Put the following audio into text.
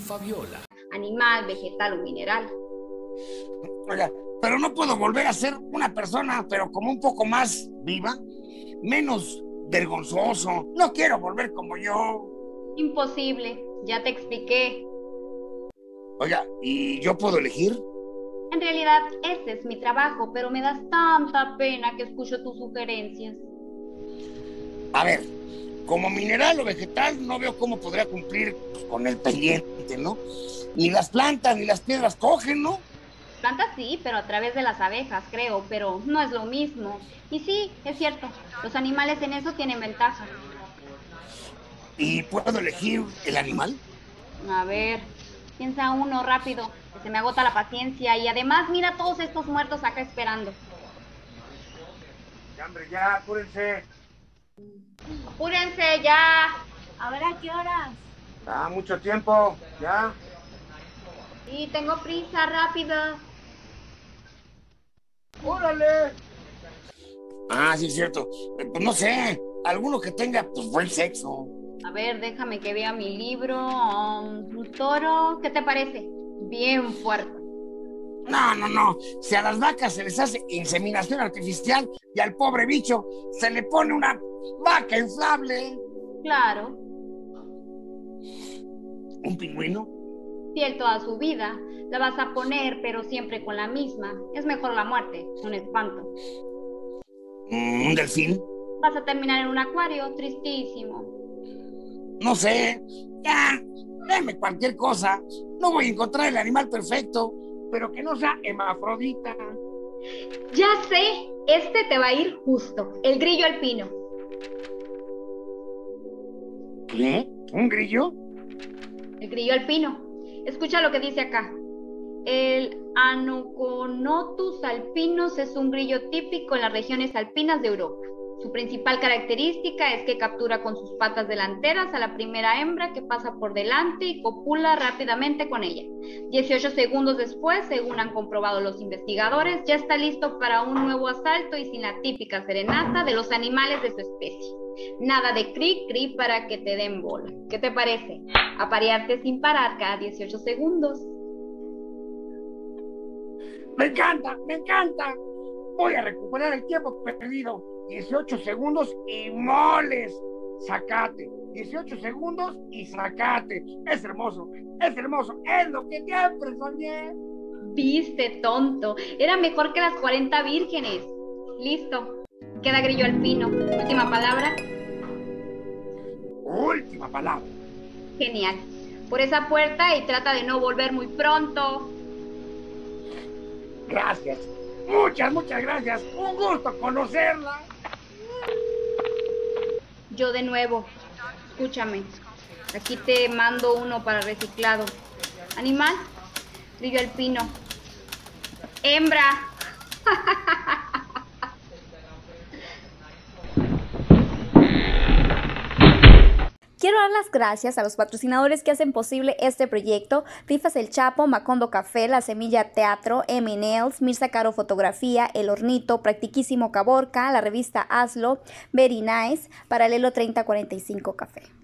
Fabiola. Animal, vegetal o mineral. Oiga, pero no puedo volver a ser una persona, pero como un poco más viva, menos vergonzoso. No quiero volver como yo. Imposible, ya te expliqué. Oiga, ¿y yo puedo elegir? En realidad, ese es mi trabajo, pero me das tanta pena que escucho tus sugerencias. A ver, como mineral o vegetal no veo cómo podría cumplir con el pendiente, ¿no? Ni las plantas ni las piedras cogen, ¿no? Plantas sí, pero a través de las abejas, creo, pero no es lo mismo. Y sí, es cierto, los animales en eso tienen ventaja. ¿Y puedo elegir el animal? A ver, piensa uno rápido, que se me agota la paciencia y además mira todos estos muertos acá esperando. Ya, hombre, ya, apúrense. Apúrense ya. A ver a qué horas. Da mucho tiempo, ya. Y tengo prisa, rápido. ¡Órale! Ah, sí, es cierto. Eh, Pues no sé, alguno que tenga pues buen sexo. A ver, déjame que vea mi libro. Um, un toro, ¿qué te parece? Bien fuerte. No, no, no. Si a las vacas se les hace inseminación artificial y al pobre bicho se le pone una vaca inflable. Claro, ¿Un pingüino? fiel toda su vida. La vas a poner, pero siempre con la misma. Es mejor la muerte, un espanto. Mm, ¿Un delfín? Vas a terminar en un acuario, tristísimo. No sé. Ya, deme cualquier cosa. No voy a encontrar el animal perfecto, pero que no sea hemafrodita. Ya sé, este te va a ir justo. El grillo alpino. ¿Un grillo? El grillo alpino. Escucha lo que dice acá. El Anoconotus alpinus es un grillo típico en las regiones alpinas de Europa. Su principal característica es que captura con sus patas delanteras a la primera hembra que pasa por delante y copula rápidamente con ella. 18 segundos después, según han comprobado los investigadores, ya está listo para un nuevo asalto y sin la típica serenata de los animales de su especie. Nada de cri cri para que te den bola. ¿Qué te parece? Aparearte sin parar cada 18 segundos. Me encanta, me encanta. Voy a recuperar el tiempo perdido. 18 segundos y moles. Sacate. 18 segundos y sacate. Es hermoso, es hermoso. Es lo que siempre soñé. Viste, tonto. Era mejor que las 40 vírgenes. Listo. Queda grillo alpino. Última palabra. Última palabra. Genial. Por esa puerta y trata de no volver muy pronto. Gracias. Muchas, muchas gracias. Un gusto conocerla. Yo de nuevo. Escúchame. Aquí te mando uno para reciclado. Animal. Grillo alpino. Hembra. dar las gracias a los patrocinadores que hacen posible este proyecto, Rifas El Chapo, Macondo Café, La Semilla Teatro, M Nails, Mirza Caro Fotografía, El Hornito, Practiquísimo Caborca, la revista Hazlo, Very Nice, Paralelo 3045 Café.